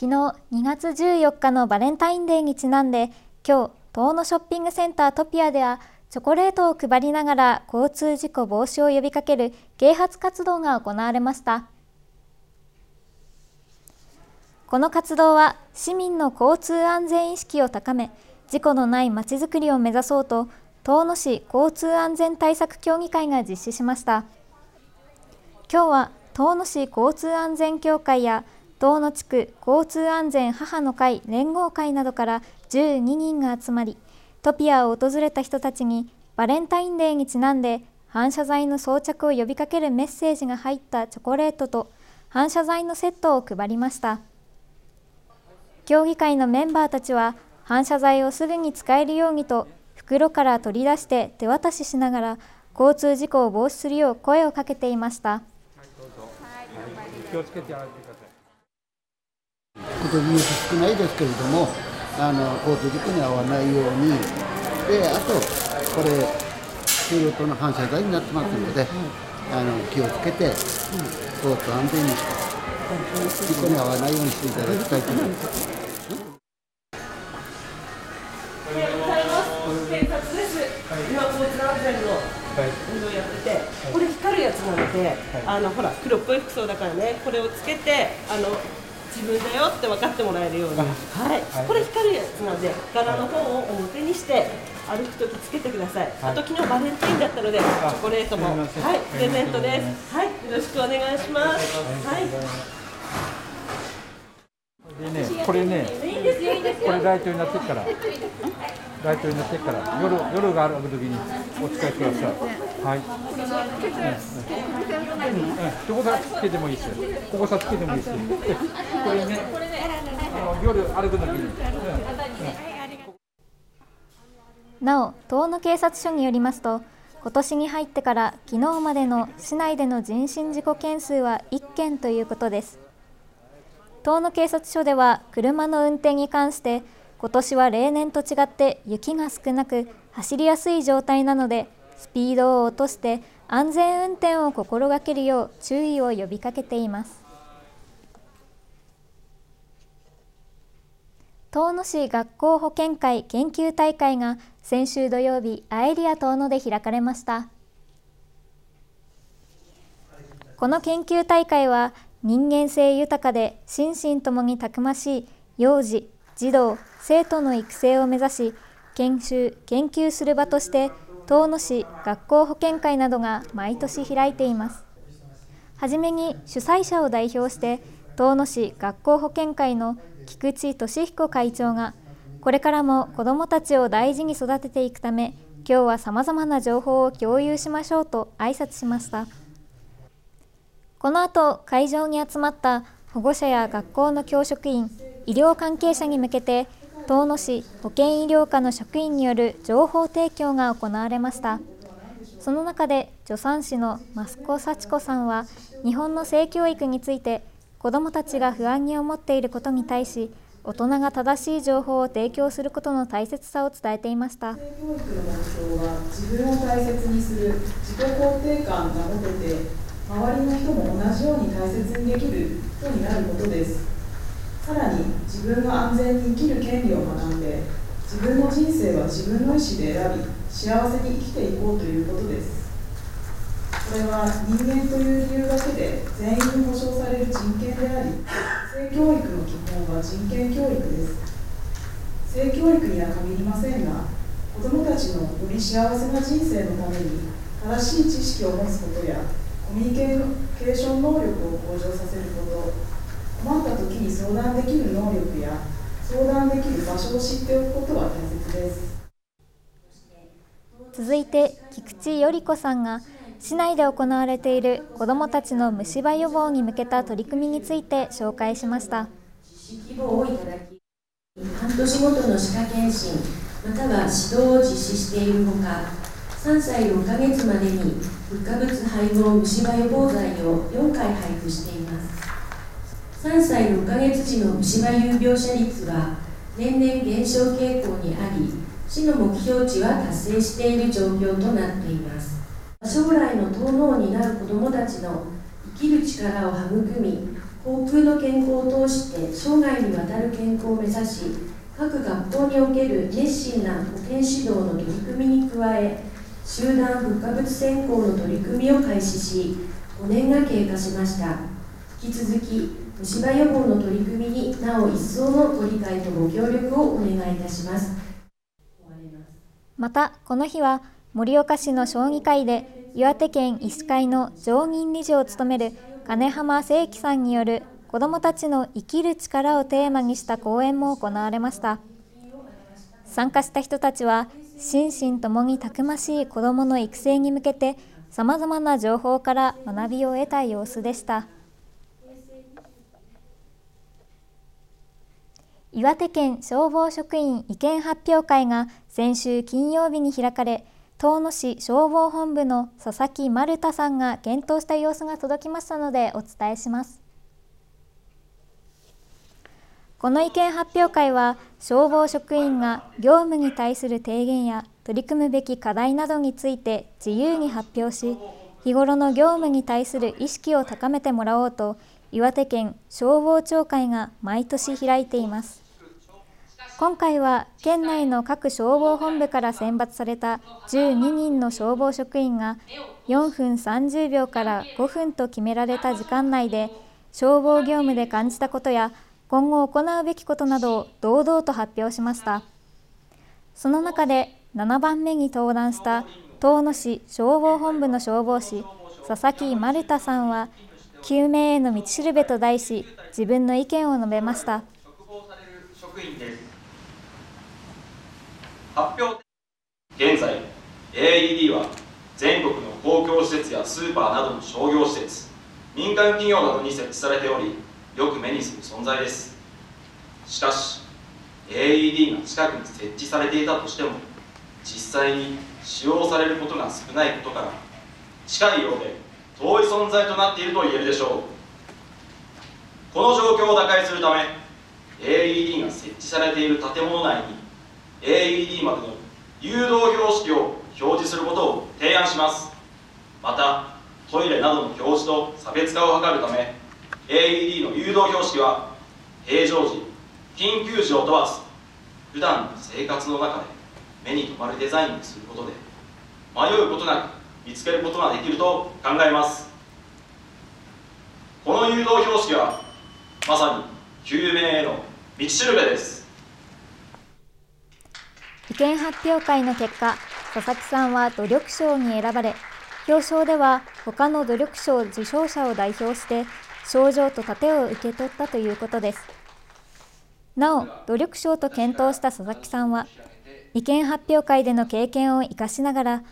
昨日2月14日のバレンタインデーにちなんで今日東野ショッピングセンタートピアではチョコレートを配りながら交通事故防止を呼びかける啓発活動が行われました。この活動は市民の交通安全意識を高め事故のないまちづくりを目指そうと遠野市交通安全対策協議会が実施しました。今日は遠野市交通安全協会や遠野地区交通安全母の会連合会などから12人が集まりトピアを訪れた人たちにバレンタインデーにちなんで反射材の装着を呼びかけるメッセージが入ったチョコレートと反射材のセットを配りました協議会のメンバーたちは反射材をすぐに使えるようにと袋から取り出して手渡ししながら交通事故を防止するよう声をかけていました。気をつけてください。ことニュース少ないですけれども、あの交通事故に遭わないように、であと、これ、仕事の反射材になってますので、あの気をつけて、交通安全にして、事故に遭わないようにしていただきたいと思います。検察です。今交通安全の運動やってて、これ光るやつなので、あのほら黒っぽい服装だからねこれをつけてあの自分だよって分かってもらえるように、はい、これ光るやつなので柄の方を表にして歩く時つけてください、あと昨日バレンタインだったのでチョコレートも。はい。プレゼントです。はい。よろしくお願いします。はい。でね、これね、これライトになってから。ライトになってから。夜夜がある時にお使いください。はい。うんうん、どこさつけてもいいです。ここさつけてもいいです。これね、あの夜歩く時に。なお、遠野警察署によりますと、今年に入ってから昨日までの市内での人身事故件数は1件ということです。遠野警察署では車の運転に関して今年は例年と違って雪が少なく走りやすい状態なのでスピードを落として安全運転を心がけるよう注意を呼びかけています。遠野市学校保健会研究大会が先週土曜日アエリア遠野で開かれました。この研究大会は人間性豊かで心身ともにたくましい幼児児童生徒の育成を目指し研修研究する場として遠野市学校保健会などが毎年開いています。はじめに主催者を代表して遠野市学校保健会の菊池俊彦会長がこれからも子どもたちを大事に育てていくため今日はさまざまな情報を共有しましょうと挨拶しました。この後会場に集まった保護者や学校の教職員医療関係者に向けて遠野市保健医療課の職員による情報提供が行われました。その中で助産師の増子幸子さんは日本の性教育について子どもたちが不安に思っていることに対し大人が正しい情報を提供することの大切さを伝えていました。性教育の目標は自分を大切にする自己肯定感が持てて周りの人も同じように大切にできる人になることです。さらに自分が安全に生きる権利を学んで自分の人生は自分の意思で選び幸せに生きていこうということです。これは人間という理由だけで全員保障される人権であり性教育の基本は人権教育です。性教育には限りませんが子どもたちのより幸せな人生のために正しい知識を持つことやコミュニケーション能力を向上させること困った時に相談できる能力や相談できる場所を知っておくことは大切です。続いて菊池より子さんが市内で行われている子どもたちの虫歯予防に向けた取り組みについて紹介しました。半年ごとの歯科検診または指導を実施しているほか3歳6ヶ月までに物化物配合虫歯予防剤を4回配布しています3歳6ヶ月時の虫歯有病者率は年々減少傾向にあり市の目標値は達成している状況となっています。将来の遠野になる子どもたちの生きる力を育み航空の健康を通して生涯にわたる健康を目指し各学校における熱心な保健指導の取り組みに加え集団復化物選考の取り組みを開始し5年が経過しました。引き続き虫歯予防の取り組みになお一層のご理解とご協力をお願いいたします。またこの日は盛岡市の将棋会で岩手県医師会の常任理事を務める金浜誠樹さんによる子どもたちの生きる力をテーマにした講演も行われました。参加した人たちは心身ともにたくましい子どもの育成に向けてさまざまな情報から学びを得た様子でした。岩手県消防職員意見発表会が先週金曜日に開かれ遠野市消防本部の佐々木丸太さんが検討した様子が届きましたのでお伝えします。この意見発表会は消防職員が業務に対する提言や取り組むべき課題などについて自由に発表し日頃の業務に対する意識を高めてもらおうと岩手県消防庁会が毎年開いています。今回は県内の各消防本部から選抜された12人の消防職員が4分30秒から5分と決められた時間内で消防業務で感じたことや今後行うべきことなどを堂々と発表しました。その中で7番目に登壇した遠野市消防本部の消防士佐々木丸太さんは救命への道しるべと題し自分の意見を述べました。発表。現在 AED は全国の公共施設やスーパーなどの商業施設民間企業などに設置されておりよく目にする存在です。しかし AED が近くに設置されていたとしても実際に使用されることが少ないことから近いようで遠い存在となっていると言えるでしょう。この状況を打開するため AED が設置されている建物内に AED までの誘導標識を表示することを提案します。またトイレなどの表示と差別化を図るため AED の誘導標識は平常時緊急時を問わず普段の生活の中で目に留まるデザインにすることで迷うことなく見つけることができると考えます。この誘導標識はまさに救命への道しるべです。意見発表会の結果佐々木さんは努力賞に選ばれ表彰では他の努力賞受賞者を代表して賞状と盾を受け取ったということです。なお努力賞と検討した佐々木さんは意見発表会での経験を生かしながら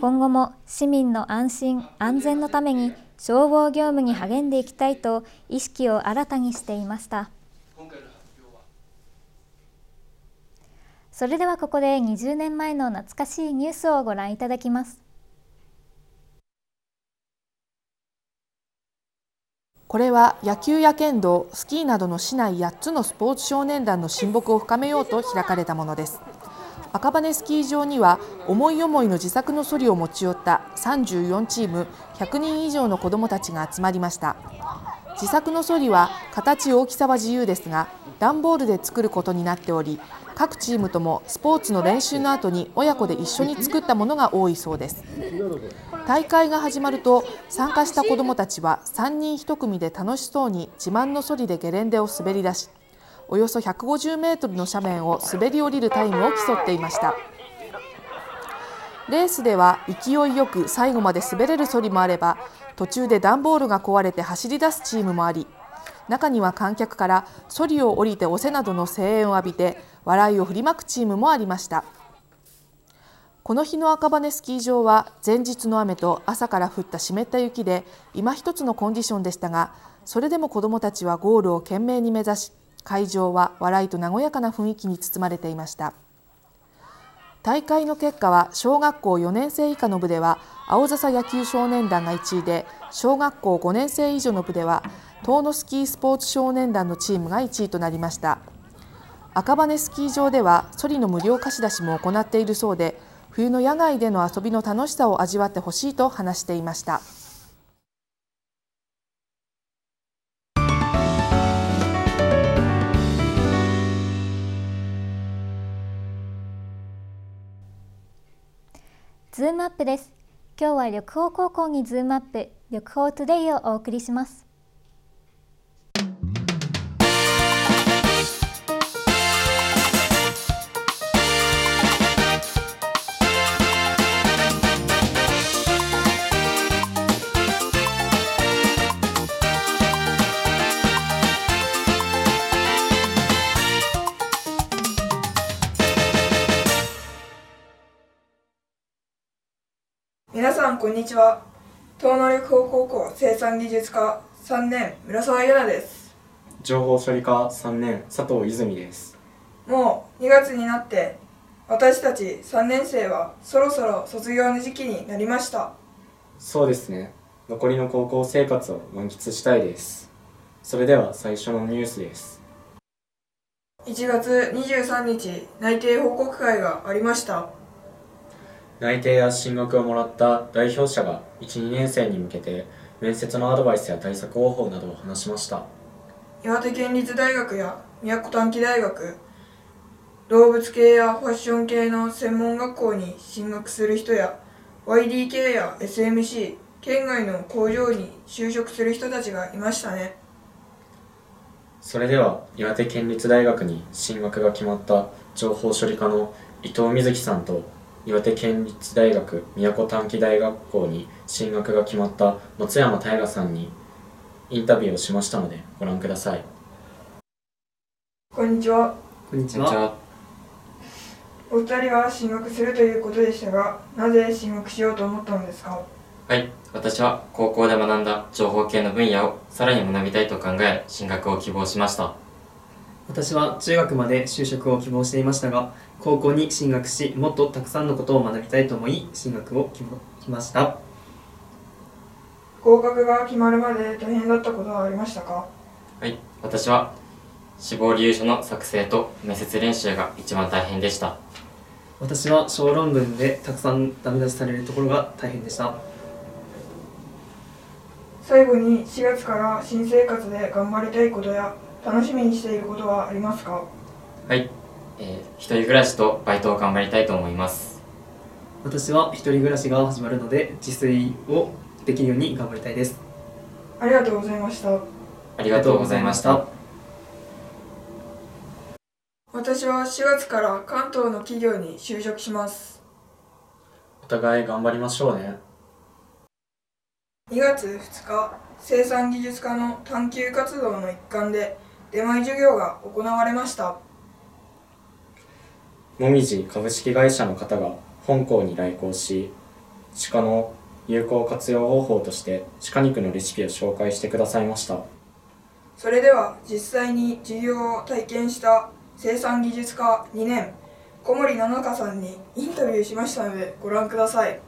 今後も市民の安心安全のために消防業務に励んでいきたいと意識を新たにしていました。それではここで20年前の懐かしいニュースをご覧いただきます。これは野球や剣道、スキーなどの市内8つのスポーツ少年団の親睦を深めようと開かれたものです。赤羽スキー場には思い思いの自作のソリを持ち寄った34チーム100人以上の子どもたちが集まりました。自作のソリは形大きさは自由ですが段ボールで作ることになっており各チームともスポーツの練習の後に親子で一緒に作ったものが多いそうです。大会が始まると参加した子どもたちは3人1組で楽しそうに自慢のソリでゲレンデを滑り出しおよそ150メートルの斜面を滑り降りるタイムを競っていました。レースでは勢いよく最後まで滑れるソリもあれば途中で段ボールが壊れて走り出すチームもあり中には観客からソリを降りて押せなどの声援を浴びて笑いを振りまくチームもありました。この日の赤羽スキー場は前日の雨と朝から降った湿った雪で今一つのコンディションでしたがそれでも子どもたちはゴールを懸命に目指し会場は笑いと和やかな雰囲気に包まれていました大会の結果は小学校4年生以下の部では青笹野球少年団が1位で小学校5年生以上の部では遠野スキースポーツ少年団のチームが1位となりました赤羽スキー場ではソリの無料貸し出しも行っているそうで冬の野外での遊びの楽しさを味わってほしいと話していました。ズームアップです。今日は緑豊高校にズームアップ緑豊トゥデイをお送りします。さんこんにちは。東能力法高校生産技術科3年村沢優奈です。情報処理科3年佐藤泉です。もう2月になって私たち3年生はそろそろ卒業の時期になりました。そうですね。残りの高校生活を満喫したいです。それでは最初のニュースです。1月23日内定報告会がありました内定や進学をもらった代表者が12年生に向けて面接のアドバイスや対策方法などを話しました。岩手県立大学や宮古短期大学動物系やファッション系の専門学校に進学する人や YDK や SMC 県外の工場に就職する人たちがいましたね。それでは岩手県立大学に進学が決まった情報処理科の伊藤瑞希さんと岩手県立大学宮古短期大学校に進学が決まった松山大河さんにインタビューをしましたのでご覧ください。こんにちは。こんにちは。お二人は進学するということでしたがなぜ進学しようと思ったのですか？はい、私は高校で学んだ情報系の分野をさらに学びたいと考え進学を希望しました私は中学まで就職を希望していましたが高校に進学しもっとたくさんのことを学びたいと思い進学を希望しました。合格が決まるまで大変だったことはありましたか？はい、私は志望理由書の作成と面接練習が一番大変でした。私は小論文でたくさんダメ出しされるところが大変でした。最後に4月から新生活で頑張りたいことや楽しみにしていることはありますか？はい、えー、一人暮らしとバイトを頑張りたいと思います。私は一人暮らしが始まるので自炊をできるように頑張りたいです。ありがとうございました。ありがとうございました。私は4月から関東の企業に就職します。お互い頑張りましょうね。2月2日生産技術科の探究活動の一環で出前授業が行われました。もみじ株式会社の方が本校に来校し鹿の有効活用方法として鹿肉のレシピを紹介してくださいました。それでは実際に授業を体験した生産技術科2年小森七香さんにインタビューしましたのでご覧ください。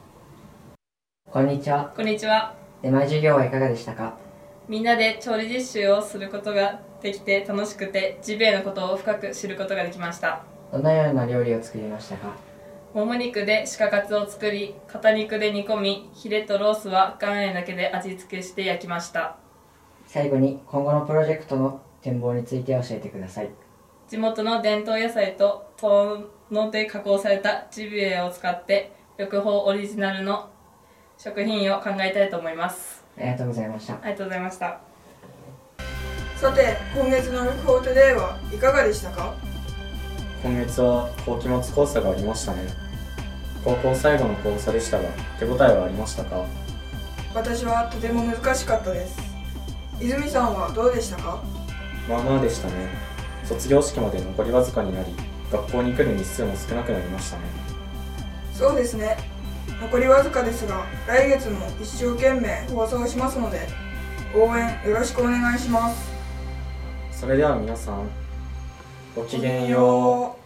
こんにちは。こんにちは。出前授業はいかがでしたか？みんなで調理実習をすることができて楽しくてジビエのことを深く知ることができました。どのような料理を作りましたか？もも肉で鹿カツを作り肩肉で煮込みヒレとロースは岩塩だけで味付けして焼きました。最後に今後のプロジェクトの展望について教えてください。地元の伝統野菜と遠野で加工されたジビエを使って緑峰オリジナルの食品を考えたいと思いますありがとうございました。ありがとうございました。さて今月の緑峰トゥデイはいかがでしたか？今月は後期末考査がありましたね。高校最後の考査でしたが手応えはありましたか？私はとても難しかったです。泉さんはどうでしたか？まあまあでしたね。卒業式まで残りわずかになり学校に来る日数も少なくなりましたね。そうですね残りわずかですが来月も一生懸命放送しますので応援よろしくお願いします。それでは皆さんごきげんよう。